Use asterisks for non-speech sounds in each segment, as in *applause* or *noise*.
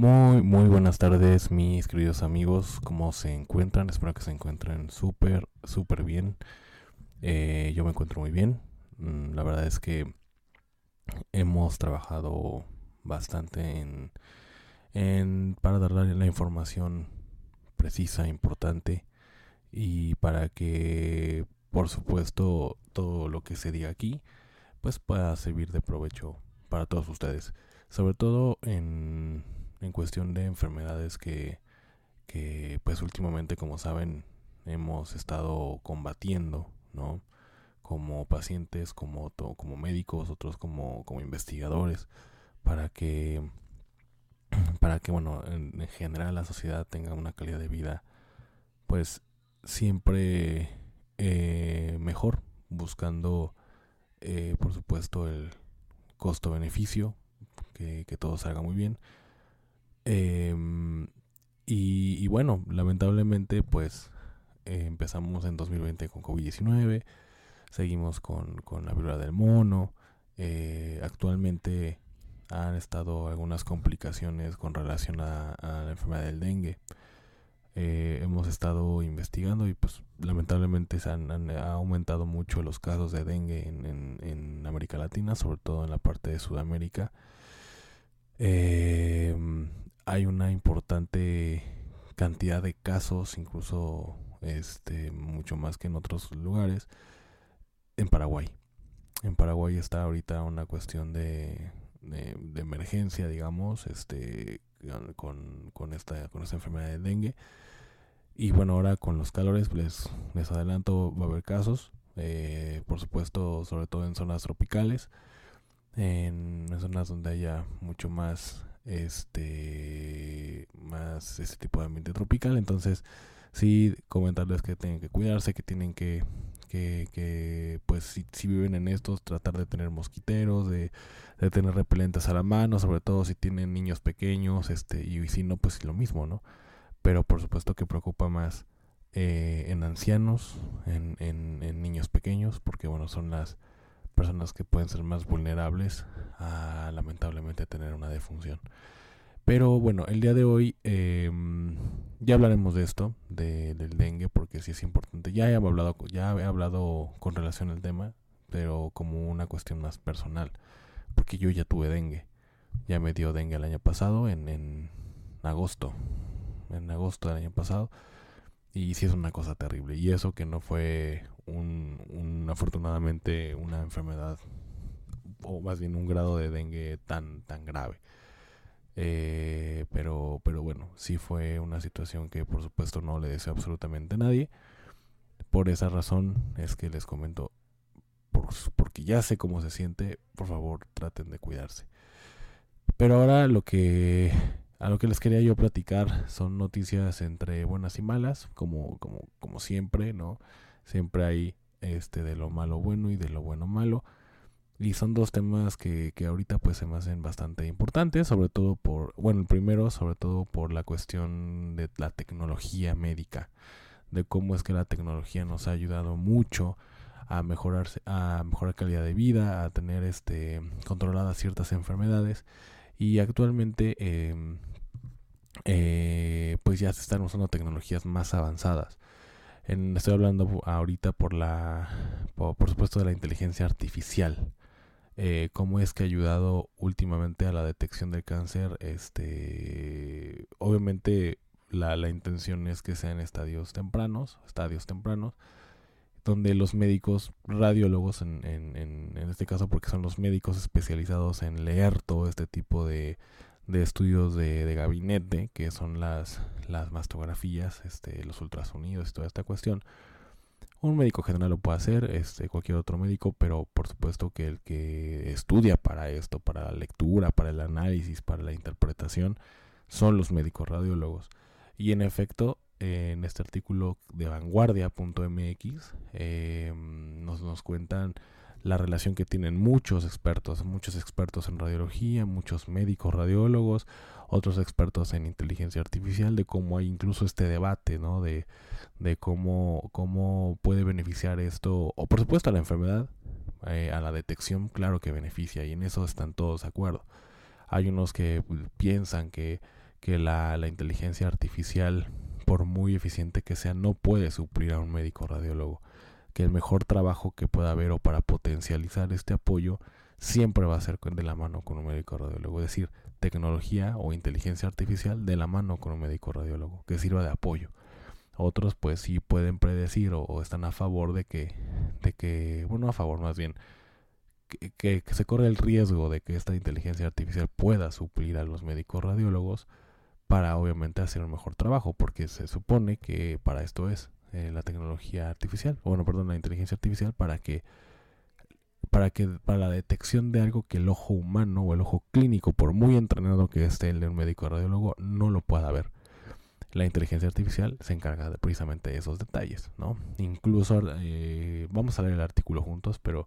Muy, muy buenas tardes, mis queridos amigos. ¿Cómo se encuentran? Espero que se encuentren súper, súper bien. Eh, yo me encuentro muy bien. Mm, La verdad es que hemos trabajado bastante en, en para darle la información precisa, importante y para que, por supuesto, todo lo que se diga aquí, pues pueda servir de provecho para todos ustedes. Sobre todo en, en cuestión de enfermedades que, que, pues últimamente, como saben, hemos estado combatiendo, ¿no? Como pacientes, como, como médicos, otros como, como investigadores, para que, *clears throat* para que, bueno, en, en general la sociedad tenga una calidad de vida, pues siempre eh, mejor, buscando, eh, por supuesto, el costo-beneficio, que, que todo salga muy bien. Em, y, bueno, lamentablemente, pues eh, empezamos en 2020 con COVID-19, seguimos con, con la viruela del mono, eh, actualmente han estado algunas complicaciones con relación a, la enfermedad del dengue. Eh, hemos estado investigando y pues lamentablemente se han, han- ha aumentado mucho los casos de dengue en, en- en América Latina, sobre todo en la parte de Sudamérica. Eh, hay una importante cantidad de casos, incluso este mucho más que en otros lugares, en Paraguay. En Paraguay está ahorita una cuestión de, de, emergencia, digamos, este con, con esta con esta enfermedad de dengue. Y bueno, ahora con los calores, les, les adelanto, va a haber casos, eh, por supuesto, sobre todo en zonas tropicales, en zonas donde haya mucho más este más este tipo de ambiente tropical. Entonces sí comentarles que tienen que cuidarse que tienen que que, que pues si, si viven en estos tratar de tener mosquiteros de, de tener repelentes a la mano sobre todo si tienen niños pequeños este y si no pues lo mismo no pero por supuesto que preocupa más eh, en ancianos en, en, en niños pequeños porque bueno son las personas que pueden ser más vulnerables a lamentablemente tener una defunción. Pero bueno, el día de hoy eh, ya hablaremos de esto, de, del dengue, porque sí es importante. Ya he hablado, ya he hablado con relación al tema, pero como una cuestión más personal, porque yo ya tuve dengue. Ya me dio dengue el año pasado, en, en agosto, en agosto del año pasado. Y sí es una cosa terrible. Y eso que no fue un, un afortunadamente una enfermedad o más bien un grado de dengue tan tan grave. Eh, pero pero bueno, sí fue una situación que por supuesto no le deseo absolutamente a nadie. Por esa razón es que les comento por, porque ya sé cómo se siente, por favor, traten de cuidarse. Pero ahora lo que a lo que les quería yo platicar son noticias entre buenas y malas, como, como, como siempre, ¿no? Siempre hay este de lo malo bueno y de lo bueno malo. Y son dos temas que, que ahorita pues se me hacen bastante importantes, sobre todo por, bueno, el primero sobre todo por la cuestión de la tecnología médica, de cómo es que la tecnología nos ha ayudado mucho a mejorarse, a mejorar calidad de vida, a tener este controladas ciertas enfermedades y actualmente eh, eh, pues ya se están usando tecnologías más avanzadas. Estoy hablando ahorita por la, por, por, supuesto, de la inteligencia artificial. Eh, cómo es que ha ayudado últimamente a la detección del cáncer. Este, obviamente la, la intención es que sean estadios tempranos, estadios tempranos, donde los médicos, radiólogos en, en, en, este caso, porque son los médicos especializados en leer todo este tipo de, de estudios de, de, gabinete, que son las, las mastografías, este, los ultrasonidos y toda esta cuestión, Un médico general lo puede hacer, este, cualquier otro médico, pero por supuesto que el que estudia para esto, para la lectura, para el análisis, para la interpretación, son los médicos radiólogos. Y en efecto, en este artículo de vanguardia.mx eh, nos, nos cuentan la relación que tienen muchos expertos, muchos expertos en radiología, muchos médicos radiólogos, otros expertos en inteligencia artificial, de cómo hay incluso este debate, ¿no? De, de cómo, cómo puede beneficiar esto, o por supuesto a la enfermedad, eh, a la detección, claro que beneficia, y en eso están todos de acuerdo. Hay unos que piensan que, que la, la inteligencia artificial, por muy eficiente que sea, no puede suplir a un médico radiólogo que el mejor trabajo que pueda haber o para potencializar este apoyo siempre va a ser de la mano con un médico radiólogo, es decir, tecnología o inteligencia artificial de la mano con un médico radiólogo que sirva de apoyo. Otros pues sí pueden predecir o, están a favor de que, de que, bueno, a favor más bien, que, que, se corre el riesgo de que esta inteligencia artificial pueda suplir a los médicos radiólogos para obviamente hacer un mejor trabajo, porque se supone que para esto es, eh, la tecnología artificial, bueno, perdón, la inteligencia artificial para que para que para la detección de algo que el ojo humano o el ojo clínico, por muy entrenado que esté el de un médico radiólogo, no lo pueda ver. La inteligencia artificial se encarga de precisamente de esos detalles, ¿no? Incluso eh, vamos a leer el artículo juntos, pero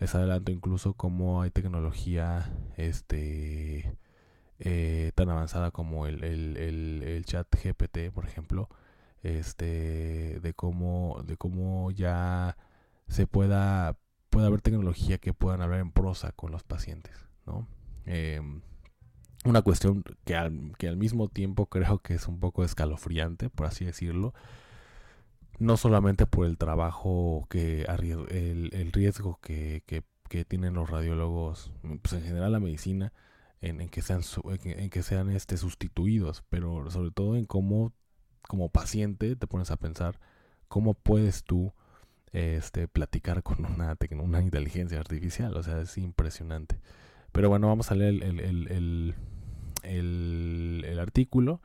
les adelanto incluso cómo hay tecnología este eh, tan avanzada como el, el, el, chat GPT, por ejemplo, este de cómo de cómo ya se pueda pueda haber tecnología que puedan hablar en prosa con los pacientes no em, una cuestión que al, que al mismo tiempo creo que es un poco escalofriante por así decirlo no solamente por el trabajo que el, el riesgo que, que, que, tienen los radiólogos pues en general la medicina en, en que sean en, que sean este sustituidos pero sobre todo en cómo como paciente te pones a pensar cómo puedes tú este, platicar con una, una inteligencia artificial. O sea, es impresionante. Pero bueno, vamos a leer el, el, el, el artículo.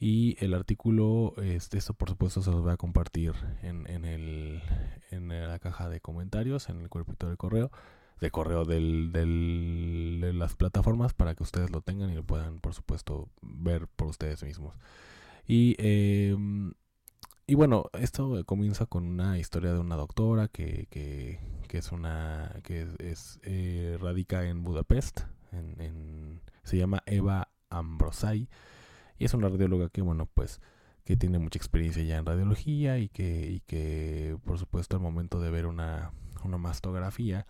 Y el artículo, este, esto por supuesto se los voy a compartir en, en, el, en la caja de comentarios, en el cuerpito del correo, de correo del, del, de las plataformas para que ustedes lo tengan y lo puedan por supuesto ver por ustedes mismos. Y, em, y bueno, esto comienza con una historia de una doctora que, que, que es una que es, eh, radica en Budapest, en, se llama Eva Ambrosai y es una radióloga que bueno pues que tiene mucha experiencia ya en radiología y que, y que por supuesto al momento de ver una, una mastografía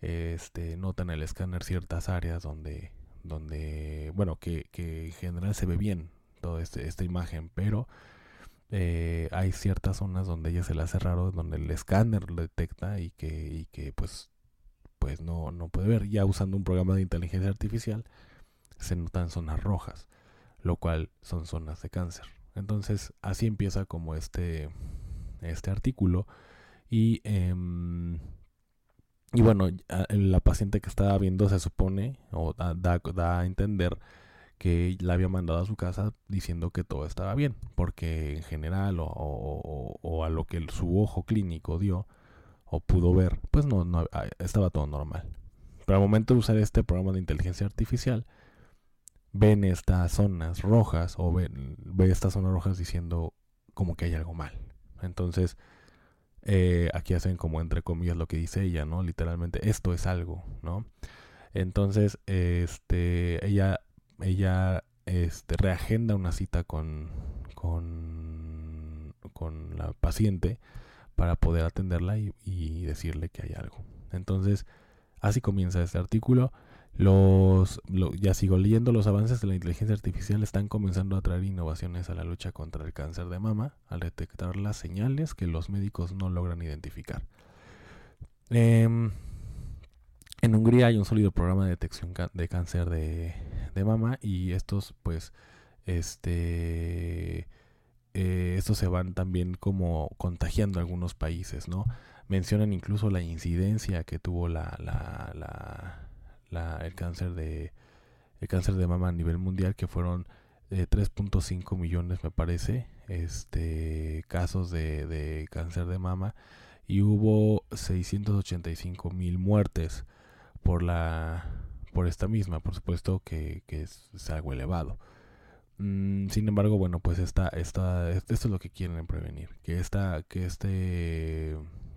este nota en el escáner ciertas áreas donde donde bueno que, que en general se ve bien toda este, esta imagen, pero eh, hay ciertas zonas donde ella se le hace raro, donde el escáner lo detecta y que, y que pues, pues no, no puede ver. Ya usando un programa de inteligencia artificial, se notan zonas rojas, lo cual son zonas de cáncer. Entonces, así empieza como este, este artículo. Y, em, y bueno, la paciente que estaba viendo se supone, o da, da a entender, que la había mandado a su casa diciendo que todo estaba bien, porque en general o, a lo que su ojo clínico dio o pudo ver, pues no, no ah, estaba todo normal. Pero al momento de usar este programa de inteligencia artificial, ven estas zonas rojas o ven, ve estas zonas rojas diciendo como que hay algo mal. Entonces, eh, aquí hacen como entre comillas lo que dice ella, ¿no? Literalmente, esto es algo, ¿no? Entonces, este, ella ella este, reagenda una cita con, con, con la paciente para poder atenderla y, decirle que hay algo. Entonces, así comienza este artículo. Los, ya sigo leyendo, los avances de la inteligencia artificial están comenzando a traer innovaciones a la lucha contra el cáncer de mama al detectar las señales que los médicos no logran identificar. Eh, en Hungría hay un sólido programa de detección de cáncer de, mama y estos pues este eh, estos se van también como contagiando a algunos países, ¿no? Mencionan incluso la incidencia que tuvo la, la, el cáncer de el cáncer de mama a nivel mundial que fueron 3.5 millones me parece este, casos de, de cáncer de mama y hubo 685 mil muertes por la por esta misma por supuesto que, es, algo elevado. Mm, sin embargo bueno pues esta, esta esto es lo que quieren prevenir que esta que este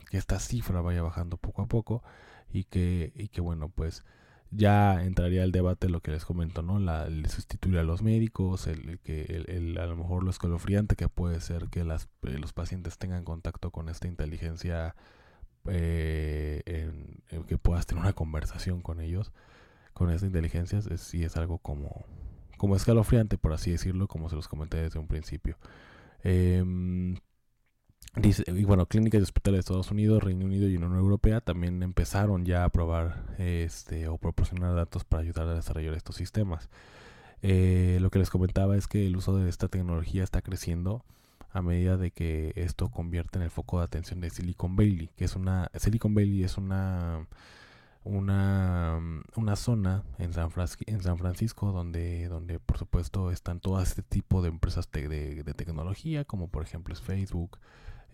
que esta cifra vaya bajando poco a poco y que y que bueno pues ya entraría el debate lo que les comento, ¿no? La, el sustituir a los médicos, el, que el, a lo mejor lo escalofriante que puede ser que las, eh, los pacientes tengan contacto con esta inteligencia, eh, en, que puedas tener una conversación con ellos, con esta inteligencia, es, sí es algo como, como escalofriante, por así decirlo, como se los comenté desde un principio. Eh, Dice, y bueno, clínicas y hospitales de Estados Unidos, Reino Unido y Unión Europea también empezaron ya a probar este, o proporcionar datos para ayudar a desarrollar estos sistemas. Eh, lo que les comentaba es que el uso de esta tecnología está creciendo a medida de que esto convierte en el foco de atención de Silicon Valley, que es una Silicon Valley es una una, una zona en San, en San Francisco donde, donde por supuesto están todo este tipo de empresas de, de, tecnología, como por ejemplo es Facebook,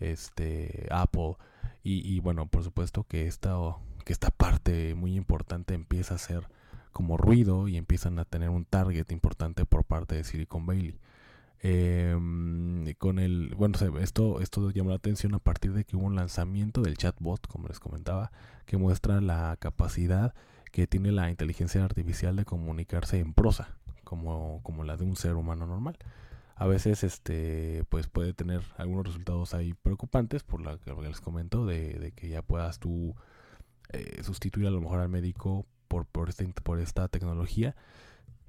este Apple. Y, bueno por supuesto que esta que esta parte muy importante empieza a ser como ruido y empiezan a tener un target importante por parte de Silicon Valley. Em, con el bueno esto esto llamó la atención a partir de que hubo un lanzamiento del chatbot como les comentaba que muestra la capacidad que tiene la inteligencia artificial de comunicarse en prosa como, como la de un ser humano normal a veces este pues puede tener algunos resultados ahí preocupantes por lo que les comento de, que ya puedas tú eh, sustituir a lo mejor al médico por por esta por esta tecnología.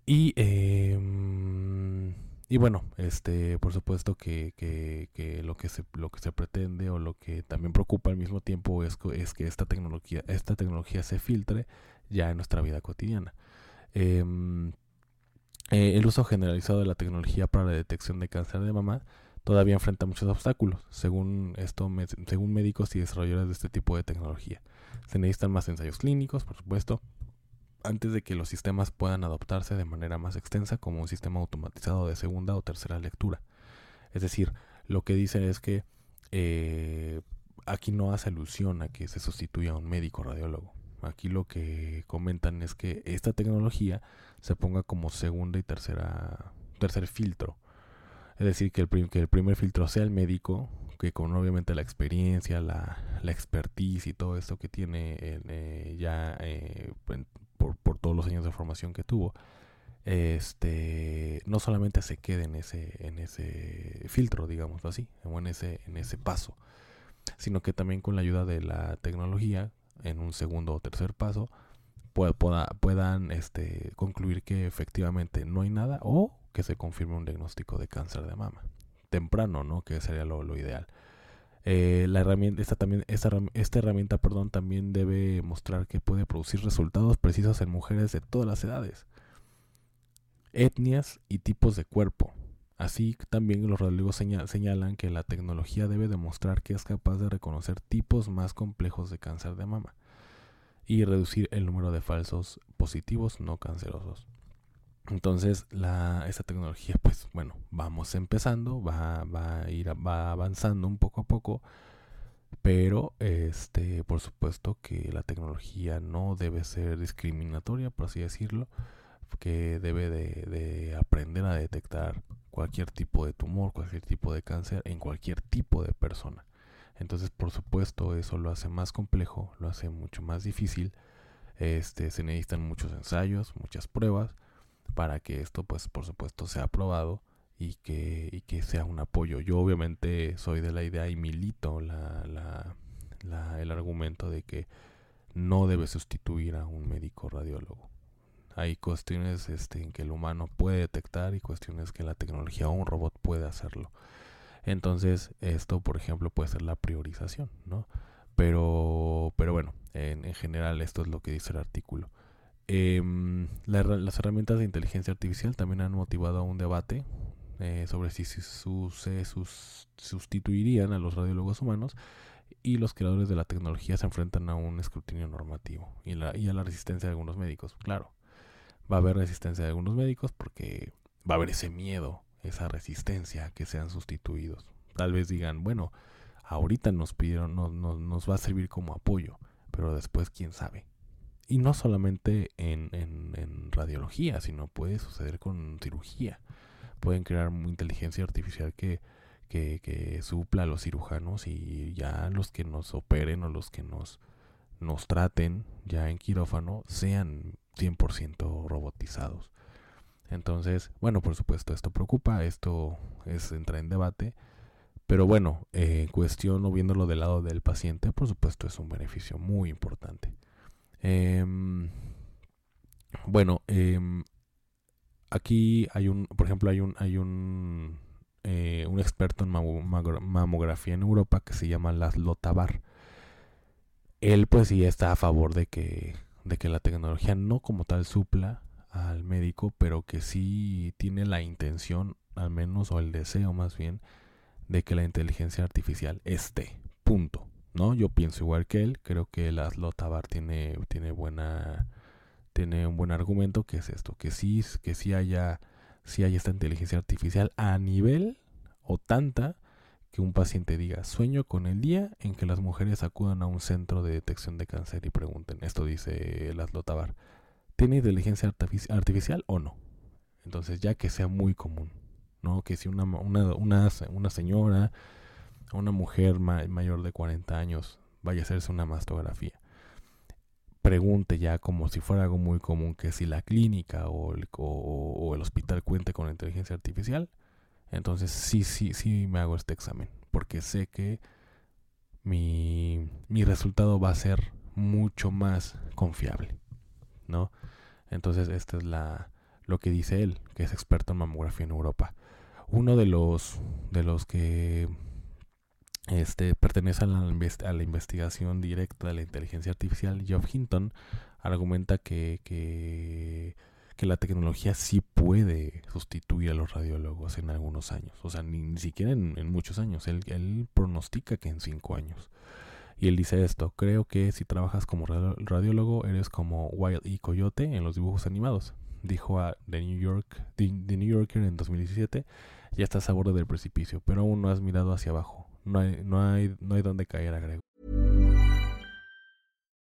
Y em, y bueno este por supuesto que, que, lo que se lo que se pretende o lo que también preocupa al mismo tiempo es, es que esta tecnología esta tecnología se filtre ya en nuestra vida cotidiana. Em, eh, el uso generalizado de la tecnología para la detección de cáncer de mama todavía enfrenta muchos obstáculos, según esto, según médicos y desarrolladores de este tipo de tecnología. Se necesitan más ensayos clínicos, por supuesto, antes de que los sistemas puedan adoptarse de manera más extensa como un sistema automatizado de segunda o tercera lectura. Es decir, lo que dice es que eh, aquí no hace alusión a que se sustituya a un médico radiólogo. Aquí lo que comentan es que esta tecnología se ponga como segunda y tercera tercer filtro. Es decir, que el, que el primer filtro sea el médico, que con obviamente la experiencia, la, la expertise y todo esto que tiene eh, ya eh, por, por, todos los años de formación que tuvo, este no solamente se quede en ese, en ese filtro, digámoslo así, o en ese, en ese paso, sino que también con la ayuda de la tecnología en un segundo o tercer paso puedan este, concluir que efectivamente no hay nada o que se confirme un diagnóstico de cáncer de mama temprano, ¿no? Que sería lo, ideal. Eh, la herramienta, esta, también, esta, esta herramienta perdón, también debe mostrar que puede producir resultados precisos en mujeres de todas las edades, etnias y tipos de cuerpo. Así también los radiólogos señalan que la tecnología debe demostrar que es capaz de reconocer tipos más complejos de cáncer de mama y reducir el número de falsos positivos no cancerosos. Entonces, la, esta tecnología, pues bueno, vamos empezando, va, va a ir va avanzando un poco a poco, pero este, por supuesto que la tecnología no debe ser discriminatoria, por así decirlo, que debe de aprender a detectar cualquier tipo de tumor, cualquier tipo de cáncer en cualquier tipo de persona. Entonces, por supuesto, eso lo hace más complejo, lo hace mucho más difícil. Este, se necesitan muchos ensayos, muchas pruebas para que esto, pues, por supuesto, sea aprobado y que, y que sea un apoyo. Yo obviamente soy de la idea y milito la, la, la, el argumento de que no debe sustituir a un médico radiólogo. Hay cuestiones este, en que el humano puede detectar y cuestiones que la tecnología o un robot puede hacerlo. Entonces, esto, por ejemplo, puede ser la priorización, ¿no? Pero, pero bueno, en, general esto es lo que dice el artículo. Em, las herramientas de inteligencia artificial también han motivado un debate eh, sobre si, se sustituirían a los radiólogos humanos y los creadores de la tecnología se enfrentan a un escrutinio normativo y a la resistencia de algunos médicos. Claro, va a haber resistencia de algunos médicos porque va a haber ese miedo esa resistencia que sean sustituidos. Tal vez digan, bueno, ahorita nos pidieron, nos va a servir como apoyo, pero después quién sabe. Y no solamente en, radiología, sino puede suceder con cirugía. Pueden crear inteligencia artificial que, que, que, supla a los cirujanos y ya los que nos operen o los que nos, nos traten ya en quirófano sean 100% robotizados. Entonces, bueno, por supuesto, esto preocupa, esto es entra en debate, pero bueno, en cuestión o viéndolo del lado del paciente, por supuesto es un beneficio muy importante. Em, bueno, em, aquí hay un, por ejemplo, hay un, hay un, eh, un experto en mamografía en Europa que se llama Laszlo Tabar. Él pues sí está a favor de que, de que la tecnología no como tal supla al médico, pero que sí tiene la intención, al menos, o el deseo más bien, de que la inteligencia artificial esté. Punto. ¿no? Yo pienso igual que él, creo que Laszlo Tabar tiene, tiene buena tiene un buen argumento que es esto, que sí, que sí haya, sí haya esta inteligencia artificial a nivel o tanta que un paciente diga, sueño con el día en que las mujeres acudan a un centro de detección de cáncer y pregunten, esto dice Laszlo Tabar, ¿tiene inteligencia artificial o no? Entonces ya que sea muy común, ¿no? Que si una, una, una, una señora una mujer mayor de 40 años vaya a hacerse una mastografía, pregunte ya como si fuera algo muy común que si la clínica o el, o, el hospital cuente con inteligencia artificial, entonces sí, sí, sí me hago este examen, porque sé que mi, mi resultado va a ser mucho más confiable, ¿no? Entonces, esta es la, lo que dice él, que es experto en mamografía en Europa. Uno de los, de los que este, pertenece a la, a la, investigación directa de la inteligencia artificial, Geoff Hinton argumenta que, que, la tecnología sí puede sustituir a los radiólogos en algunos años, o sea, ni, siquiera en, muchos años, él, él pronostica que en cinco años. Y él dice esto, creo que si trabajas como radiólogo eres como Wild E. Coyote en los dibujos animados, dijo a The New, York, The, New Yorker en 2017, ya estás a borde del precipicio, pero aún no has mirado hacia abajo no hay, no hay, no hay donde caer, agrego.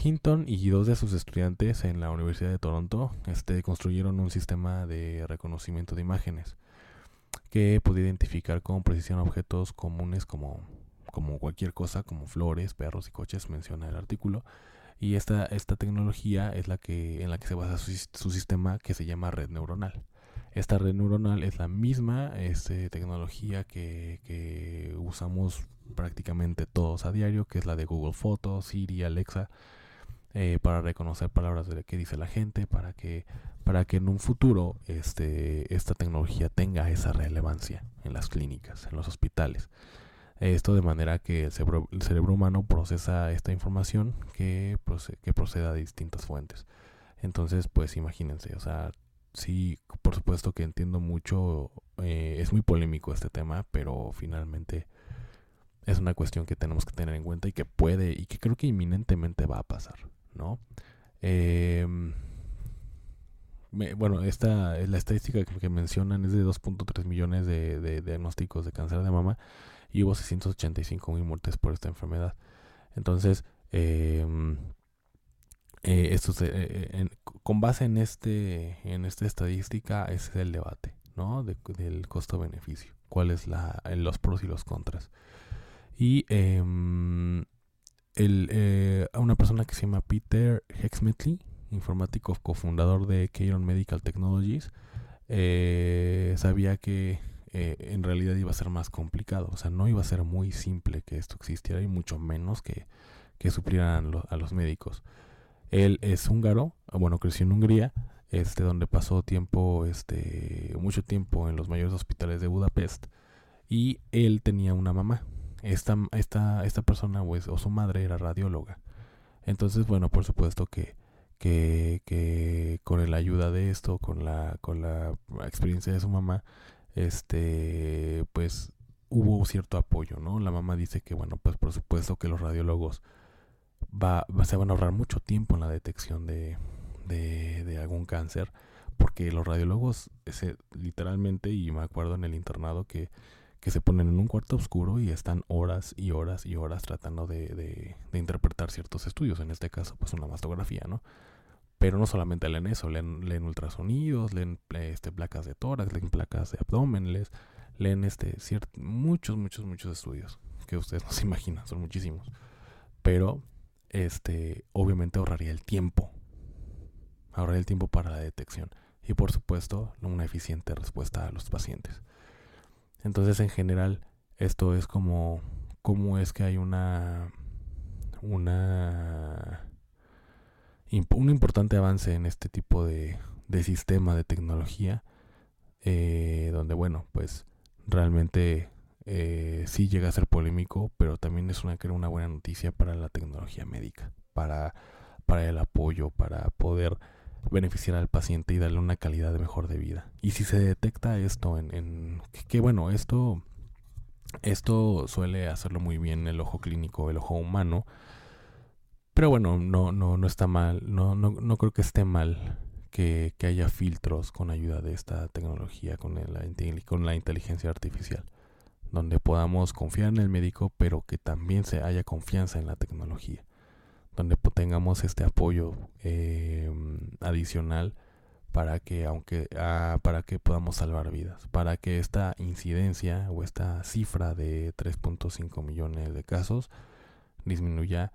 Hinton y dos de sus estudiantes en la Universidad de Toronto este, construyeron un sistema de reconocimiento de imágenes que podía identificar con precisión objetos comunes como, cualquier cosa, como flores, perros y coches, menciona el artículo. Y esta, esta tecnología es la que, en la que se basa su, sistema que se llama red neuronal. Esta red neuronal es la misma este, tecnología que, que usamos prácticamente todos a diario, que es la de Google Fotos, Siri, Alexa eh, para reconocer palabras de que dice la gente, para que, para que en un futuro este, esta tecnología tenga esa relevancia en las clínicas, en los hospitales. Esto de manera que el cerebro, humano procesa esta información que, que proceda de distintas fuentes. Entonces, pues imagínense, o sea, sí, por supuesto que entiendo mucho, eh, es muy polémico este tema, pero finalmente es una cuestión que tenemos que tener en cuenta y que puede y que creo que inminentemente va a pasar. Em, bueno, esta, la estadística que, mencionan es de 2.3 millones de, diagnósticos de cáncer de mama y hubo 685 mil muertes por esta enfermedad. Entonces, em, eh, con base en este en esta estadística ese es el debate, ¿no? del costo-beneficio. ¿Cuál es la, los pros y los contras? Y em, el, una persona que se llama Peter Hexmetley, informático cofundador de Keyron Medical Technologies, eh, sabía que eh, en realidad iba a ser más complicado. O sea, no iba a ser muy simple que esto existiera y mucho menos que, que suplieran a los médicos. Él es húngaro, bueno, creció en Hungría, este, donde pasó tiempo, este, mucho tiempo en los mayores hospitales de Budapest. Y él tenía una mamá. Esta, esta, esta persona pues, o su madre era radióloga. Entonces, bueno, por supuesto que que, que con la ayuda de esto, con la, con la experiencia de su mamá, este, pues hubo cierto apoyo, ¿no? La mamá dice que, bueno, pues por supuesto que los radiólogos va, se van a ahorrar mucho tiempo en la detección de, de, de algún cáncer, porque los radiólogos, ese, literalmente, y me acuerdo en el internado que que se ponen en un cuarto oscuro y están horas y horas y horas tratando de, interpretar ciertos estudios, en este caso pues una mastografía, ¿no? Pero no solamente leen eso, leen, leen ultrasonidos, leen este, placas de tórax, leen placas de abdomen, leen este, muchos, muchos, muchos estudios que ustedes no se *laughs* imaginan, son muchísimos. Pero, este, obviamente ahorraría el tiempo, ahorraría el tiempo para la detección y por supuesto una eficiente respuesta a los pacientes. Entonces, en general, esto es como cómo es que hay una una un importante avance en este tipo de, de sistema de tecnología eh, donde bueno pues realmente eh, sí llega a ser polémico pero también es una creo una buena noticia para la tecnología médica para para el apoyo para poder beneficiar al paciente y darle una calidad mejor de vida. Y si se detecta esto en, en que, bueno, esto esto suele hacerlo muy bien el ojo clínico, el ojo humano. Pero bueno, no, no, no está mal, no, no, no creo que esté mal que, que, haya filtros con ayuda de esta tecnología, con la, con la inteligencia artificial, donde podamos confiar en el médico, pero que también se haya confianza en la tecnología donde tengamos este apoyo eh, adicional para que aunque ah, para que podamos salvar vidas. Para que esta incidencia o esta cifra de 3.5 millones de casos disminuya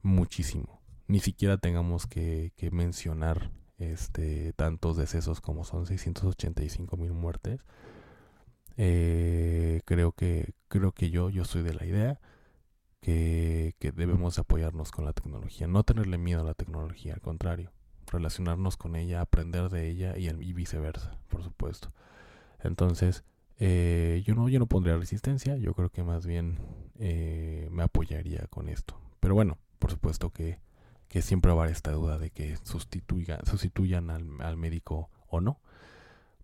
muchísimo. Ni siquiera tengamos que, mencionar este tantos decesos como son 685 mil muertes. Eh, creo que creo que yo yo soy de la idea que, debemos apoyarnos con la tecnología, no tenerle miedo a la tecnología, al contrario, relacionarnos con ella, aprender de ella y, viceversa, por supuesto. Entonces, eh, yo no yo no pondría resistencia, yo creo que más bien eh, me apoyaría con esto. Pero bueno, por supuesto que, siempre va a haber esta duda de que sustituya, sustituyan al, al médico o no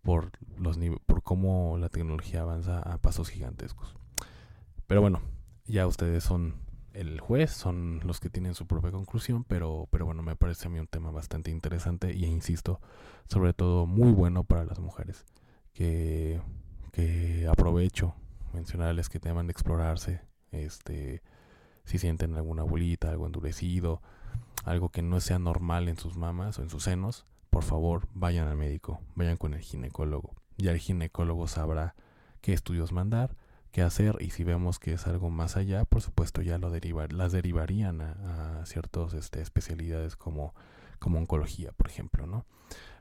por los por cómo la tecnología avanza a pasos gigantescos. Pero bueno, ya ustedes son el juez, son los que tienen su propia conclusión, pero, pero bueno, me parece a mí un tema bastante interesante y insisto, sobre todo muy bueno para las mujeres, que, que aprovecho mencionarles que teman de explorarse, este, si sienten alguna bolita, algo endurecido, algo que no sea normal en sus mamas o en sus senos, por favor vayan al médico, vayan con el ginecólogo. Ya el ginecólogo sabrá qué estudios mandar qué hacer y si vemos que es algo más allá, por supuesto ya lo derivar, las derivarían a, a ciertas este, especialidades como, como oncología, por ejemplo, ¿no?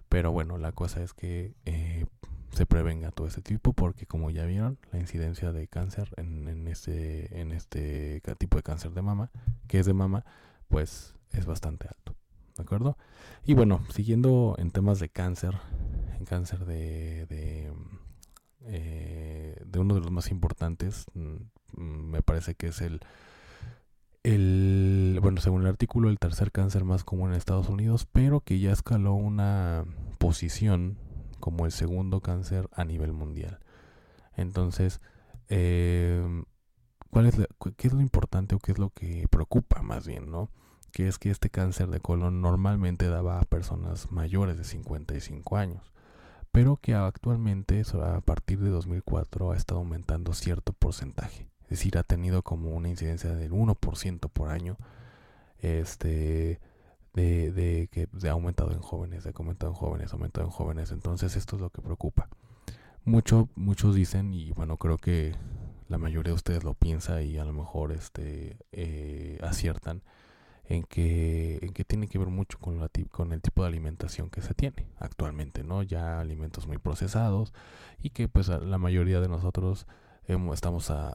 Pero bueno, la cosa es que eh, se prevenga todo este tipo porque como ya vieron, la incidencia de cáncer en, este, en este tipo de cáncer de mama, que es de mama, pues es bastante alto. ¿De acuerdo? Y bueno, siguiendo en temas de cáncer, en cáncer de eh, de uno de los más importantes, mm, me parece que es el, el, bueno, según el artículo, el tercer cáncer más común en Estados Unidos, pero que ya escaló una posición como el segundo cáncer a nivel mundial. Entonces, eh, ¿cuál es ¿qué es lo importante o qué es lo que preocupa más bien, no? Que es que este cáncer de colon normalmente daba a personas mayores de 55 años pero que actualmente a partir de 2004 ha estado aumentando cierto porcentaje. Es decir, ha tenido como una incidencia del 1% por año. Este, de, de que ha aumentado en jóvenes, ha aumentado en jóvenes, aumentado en jóvenes. Entonces esto es lo que preocupa. Mucho, muchos dicen, y bueno, creo que la mayoría de ustedes lo piensa y a lo mejor este, eh, aciertan en que, en que tiene que ver mucho con, la, con el tipo de alimentación que se tiene actualmente, ¿no? Ya alimentos muy procesados y que pues la mayoría de nosotros estamos a,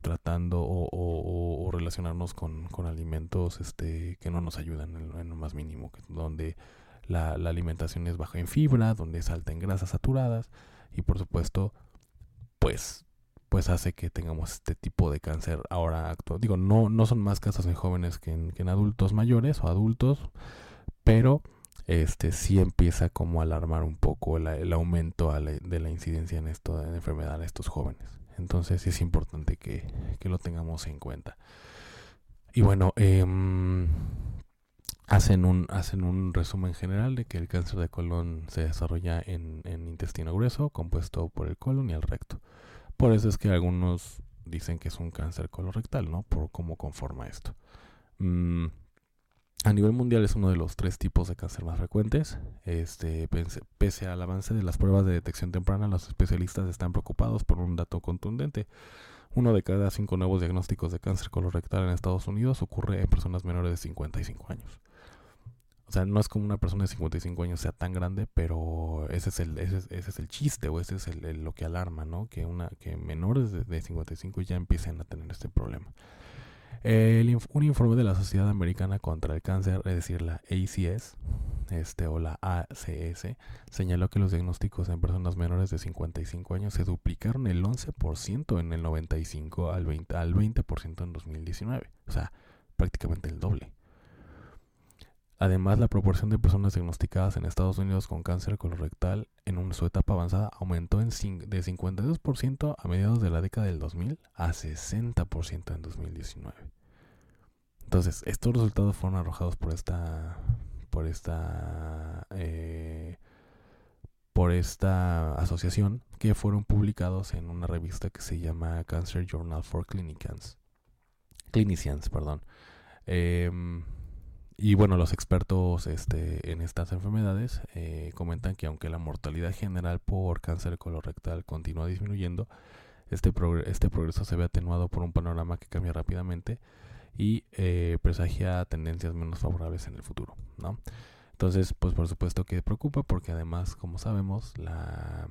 tratando o, relacionarnos con, con, alimentos este, que no nos ayudan en, lo más mínimo, donde la, la, alimentación es baja en fibra, donde es alta en grasas saturadas y por supuesto pues pues hace que tengamos este tipo de cáncer ahora actual. Digo, no, no son más casos en jóvenes que en, adultos mayores o adultos, pero este sí empieza como a alarmar un poco el, aumento de la incidencia en esto de enfermedad en estos jóvenes. Entonces es importante que, lo tengamos en cuenta. Y bueno, em, hacen, un, hacen un resumen general de que el cáncer de colon se desarrolla en, en intestino grueso, compuesto por el colon y el recto. Por eso es que algunos dicen que es un cáncer colorectal, ¿no? Por cómo conforma esto. Mm, a nivel mundial es uno de los tres tipos de cáncer más frecuentes. Este, pese al avance de las pruebas de detección temprana, los especialistas están preocupados por un dato contundente. Uno de cada cinco nuevos diagnósticos de cáncer colorectal en Estados Unidos ocurre en personas menores de 55 años. O sea, no es como una persona de 55 años sea tan grande, pero ese es el, ese, es el chiste o ese es el, lo que alarma, ¿no? Que, una, que menores de, 55 ya empiecen a tener este problema. un informe de la Sociedad Americana contra el Cáncer, es decir, la ACS, este, o la ACS, señaló que los diagnósticos en personas menores de 55 años se duplicaron el 11% en el 95 al 20%, al 20 en 2019. O sea, prácticamente el doble. Además, la proporción de personas diagnosticadas en Estados Unidos con cáncer colorectal en su etapa avanzada aumentó en de 52% a mediados de la década del 2000 a 60% en 2019. Entonces, estos resultados fueron arrojados por esta, por esta, eh, por esta asociación que fueron publicados en una revista que se llama Cancer Journal for Clinicians. Clinicians, perdón. Em, y bueno, los expertos este, en estas enfermedades eh, comentan que aunque la mortalidad general por cáncer colorectal continúa disminuyendo, este, este progreso se ve atenuado por un panorama que cambia rápidamente y eh, presagia tendencias menos favorables en el futuro. ¿no? Entonces, pues por supuesto que preocupa porque además, como sabemos, la,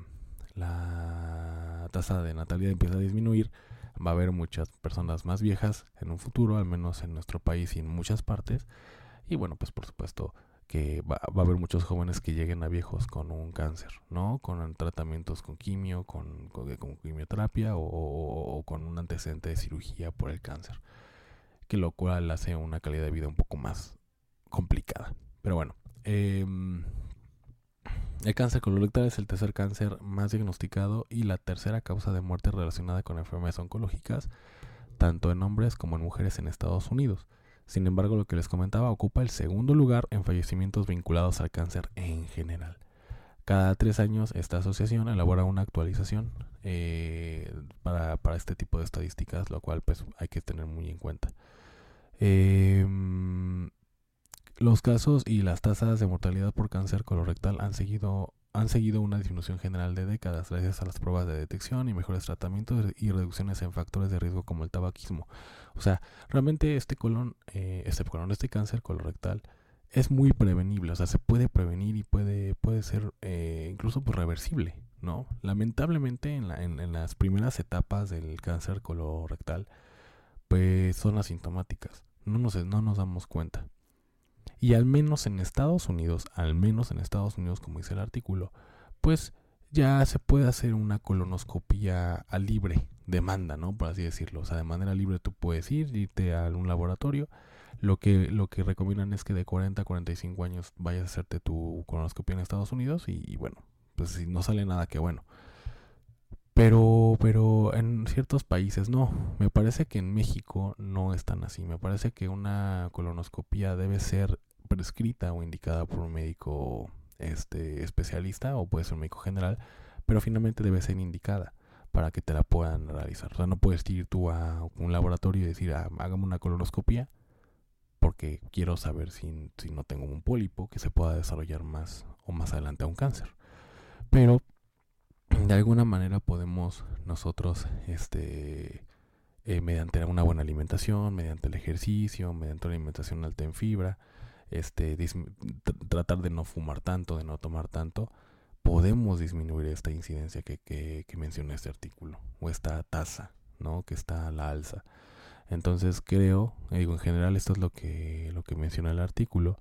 la tasa de natalidad empieza a disminuir. Va a haber muchas personas más viejas en un futuro, al menos en nuestro país y en muchas partes. Y bueno, pues por supuesto que va, a haber muchos jóvenes que lleguen a viejos con un cáncer, ¿no? Con tratamientos con quimio, con, quimioterapia o, con un antecedente de cirugía por el cáncer. Que lo cual hace una calidad de vida un poco más complicada. Pero bueno, em, el cáncer colorectal es el tercer cáncer más diagnosticado y la tercera causa de muerte relacionada con enfermedades oncológicas, tanto en hombres como en mujeres en Estados Unidos. Sin embargo, lo que les comentaba ocupa el segundo lugar en fallecimientos vinculados al cáncer en general. Cada tres años esta asociación elabora una actualización eh, para, este tipo de estadísticas, lo cual pues hay que tener muy en cuenta. Em, los casos y las tasas de mortalidad por cáncer colorectal han seguido han seguido una disminución general de décadas gracias a las pruebas de detección y mejores tratamientos y reducciones en factores de riesgo como el tabaquismo. O sea, realmente este colon, eh, este colon, este cáncer colorectal es muy prevenible, o sea, se puede prevenir y puede, puede ser eh, incluso pues, reversible, ¿no? Lamentablemente en, la, en, las primeras etapas del cáncer colorectal, pues son asintomáticas, no nos, no nos damos cuenta. Y al menos en Estados Unidos, al menos en Estados Unidos, como dice el artículo, pues ya se puede hacer una colonoscopia a libre demanda, ¿no? Por así decirlo. O sea, de manera libre tú puedes ir, irte a un laboratorio. Lo que, lo que recomiendan es que de 40 a 45 años vayas a hacerte tu colonoscopia en Estados Unidos y, bueno, pues si no sale nada, que bueno. Pero, pero en ciertos países no. Me parece que en México no es tan así. Me parece que una colonoscopia debe ser prescrita o indicada por un médico este, especialista o puede ser un médico general, pero finalmente debe ser indicada para que te la puedan realizar. O sea, no puedes ir tú a un laboratorio y decir, ah, hágame una colonoscopia porque quiero saber si, si no tengo un pólipo que se pueda desarrollar más o más adelante a un cáncer. Pero de alguna manera podemos nosotros, este, eh, mediante una buena alimentación, mediante el ejercicio, mediante una alimentación alta en fibra, este, tratar de no fumar tanto, de no tomar tanto, podemos disminuir esta incidencia que, que, que menciona este artículo, o esta tasa, ¿no? Que está a la alza. Entonces creo, digo, en general esto es lo que, lo que menciona el artículo.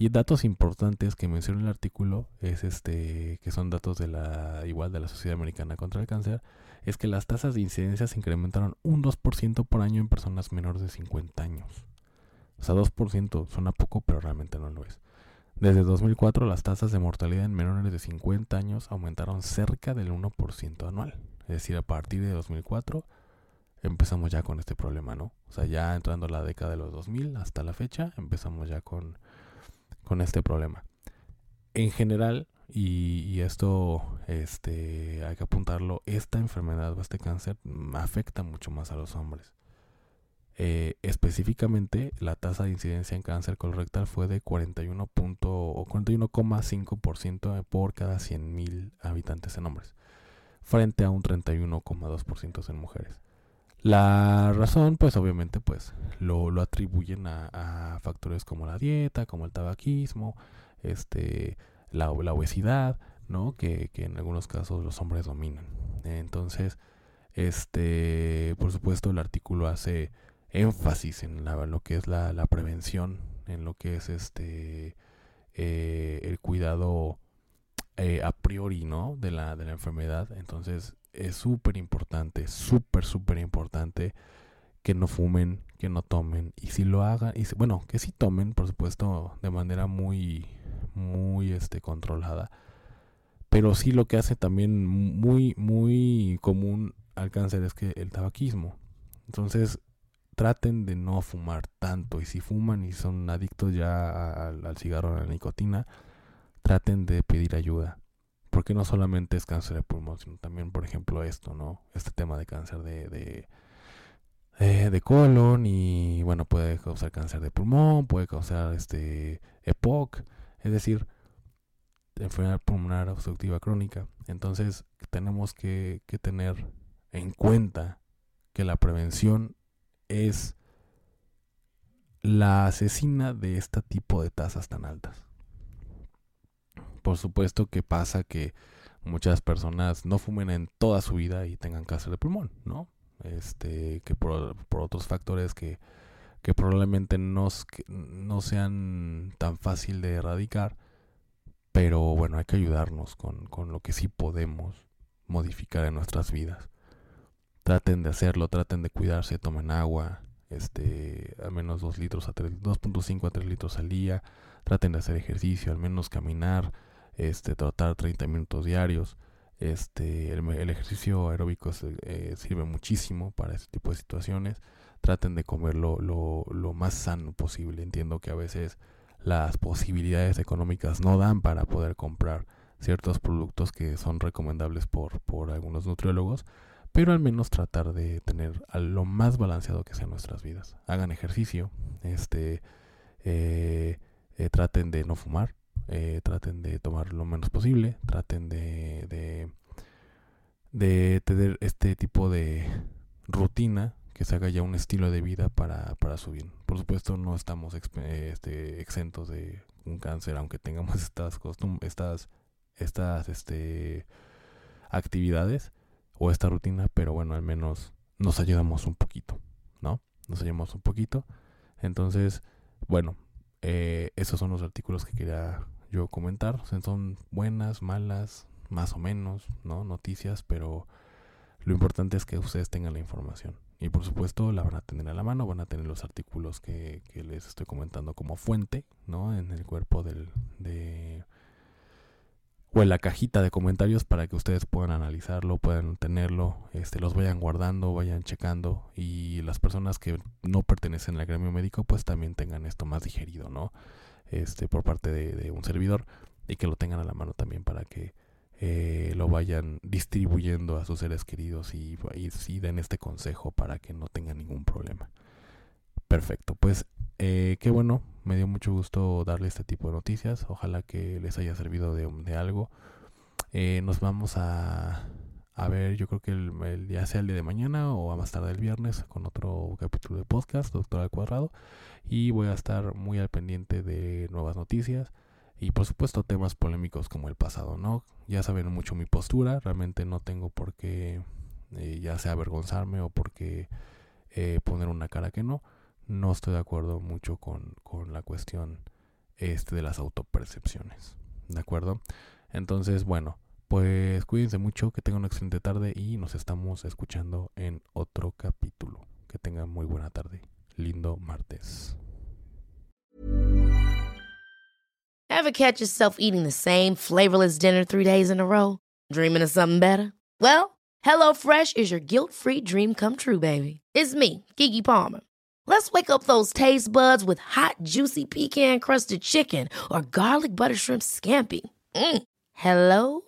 Y datos importantes que menciona el artículo es este, que son datos de la, igual de la Sociedad Americana contra el Cáncer, es que las tasas de incidencia se incrementaron un 2% por año en personas menores de 50 años. O sea, 2% suena poco, pero realmente no lo es. Desde 2004 las tasas de mortalidad en menores de 50 años aumentaron cerca del 1% anual. Es decir, a partir de 2004 empezamos ya con este problema, ¿no? O sea, ya entrando la década de los 2000 hasta la fecha, empezamos ya con, con este problema. En general, y, esto este, hay que apuntarlo, esta enfermedad o este cáncer afecta mucho más a los hombres. Eh, específicamente, la tasa de incidencia en cáncer colorectal fue de 41,5% por cada 100.000 habitantes en hombres, frente a un 31,2% en mujeres. La razón, pues obviamente, pues lo, lo atribuyen a, factores como la dieta, como el tabaquismo, este, la, la obesidad, ¿no? Que, que, en algunos casos los hombres dominan. Entonces, este, por supuesto, el artículo hace énfasis en, lo que es la, la, prevención, en lo que es este, eh, el cuidado eh, a priori, ¿no? De la, de la enfermedad. Entonces, es súper importante, súper, súper importante que no fumen, que no tomen. Y si lo hagan, y bueno, que si tomen, por supuesto, de manera muy, muy este, controlada. Pero sí lo que hace también muy, muy común al cáncer es que el tabaquismo. Entonces, traten de no fumar tanto. Y si fuman y son adictos ya al, al cigarro, a la nicotina, traten de pedir ayuda porque no solamente es cáncer de pulmón, sino también, por ejemplo, esto, ¿no? Este tema de cáncer de, de, eh, de colon y, bueno, puede causar cáncer de pulmón, puede causar este EPOC, es decir, enfermedad pulmonar obstructiva crónica. Entonces, tenemos que, que tener en cuenta que la prevención es la asesina de este tipo de tasas tan altas por supuesto que pasa que muchas personas no fumen en toda su vida y tengan cáncer de pulmón, ¿no? Este, que por, otros factores que, que probablemente no, no sean tan fácil de erradicar, pero bueno, hay que ayudarnos con, con lo que sí podemos modificar en nuestras vidas. Traten de hacerlo, traten de cuidarse, tomen agua, este, al menos 2 litros a 2.5 a 3 litros al día, traten de hacer ejercicio, al menos caminar, este, tratar 30 minutos diarios. Este, el, ejercicio aeróbico eh, sirve muchísimo para este tipo de situaciones. Traten de comer lo, más sano posible. Entiendo que a veces las posibilidades económicas no dan para poder comprar ciertos productos que son recomendables por, algunos nutriólogos, pero al menos tratar de tener lo más balanceado que sean nuestras vidas. Hagan ejercicio, este, eh, eh, traten de no fumar, eh, traten de tomar lo menos posible, traten de, de, de, tener este tipo de rutina que se haga ya un estilo de vida para, para su bien. Por supuesto no estamos este, exentos de un cáncer, aunque tengamos *laughs* estas estas, estas este, actividades o esta rutina, pero bueno, al menos nos ayudamos un poquito, ¿no? Nos ayudamos un poquito. Entonces, bueno, eh, esos son los artículos que quería yo comentar. son buenas, malas, más o menos, ¿no? Noticias, pero lo importante es que ustedes tengan la información. Y por supuesto la van a tener a la mano, van a tener los artículos que, que les estoy comentando como fuente, ¿no? En el cuerpo del, de, o en la cajita de comentarios para que ustedes puedan analizarlo, puedan tenerlo, este, los vayan guardando, vayan checando y las personas que no pertenecen al gremio médico pues también tengan esto más digerido, ¿no? Este, por parte de, un servidor y que lo tengan a la mano también para que eh, lo vayan distribuyendo a sus seres queridos y, y, den este consejo para que no tengan ningún problema. Perfecto, pues eh, qué bueno, me dio mucho gusto darle este tipo de noticias, ojalá que les haya servido de, de algo. Eh, nos vamos a, a ver, yo creo que el, ya sea el día de mañana o a más tarde el viernes con otro capítulo de podcast, Doctor al Cuadrado. Y voy a estar muy al pendiente de nuevas noticias y por supuesto temas polémicos como el pasado, ¿no? Ya saben mucho mi postura, realmente no tengo por qué eh, ya sea avergonzarme o por qué eh, poner una cara que no. No estoy de acuerdo mucho con, con la cuestión este de las autopercepciones, ¿de acuerdo? Entonces, bueno, pues cuídense mucho, que tengan una excelente tarde y nos estamos escuchando en otro capítulo. Que tengan muy buena tarde. Lindo martes. Ever catch yourself eating the same flavorless dinner three days in a row? Dreaming of something better? Well, HelloFresh is your guilt-free dream come true, baby. It's me, Kiki Palmer. Let's wake up those taste buds with hot, juicy pecan-crusted chicken or garlic butter shrimp scampi. Mm. Hello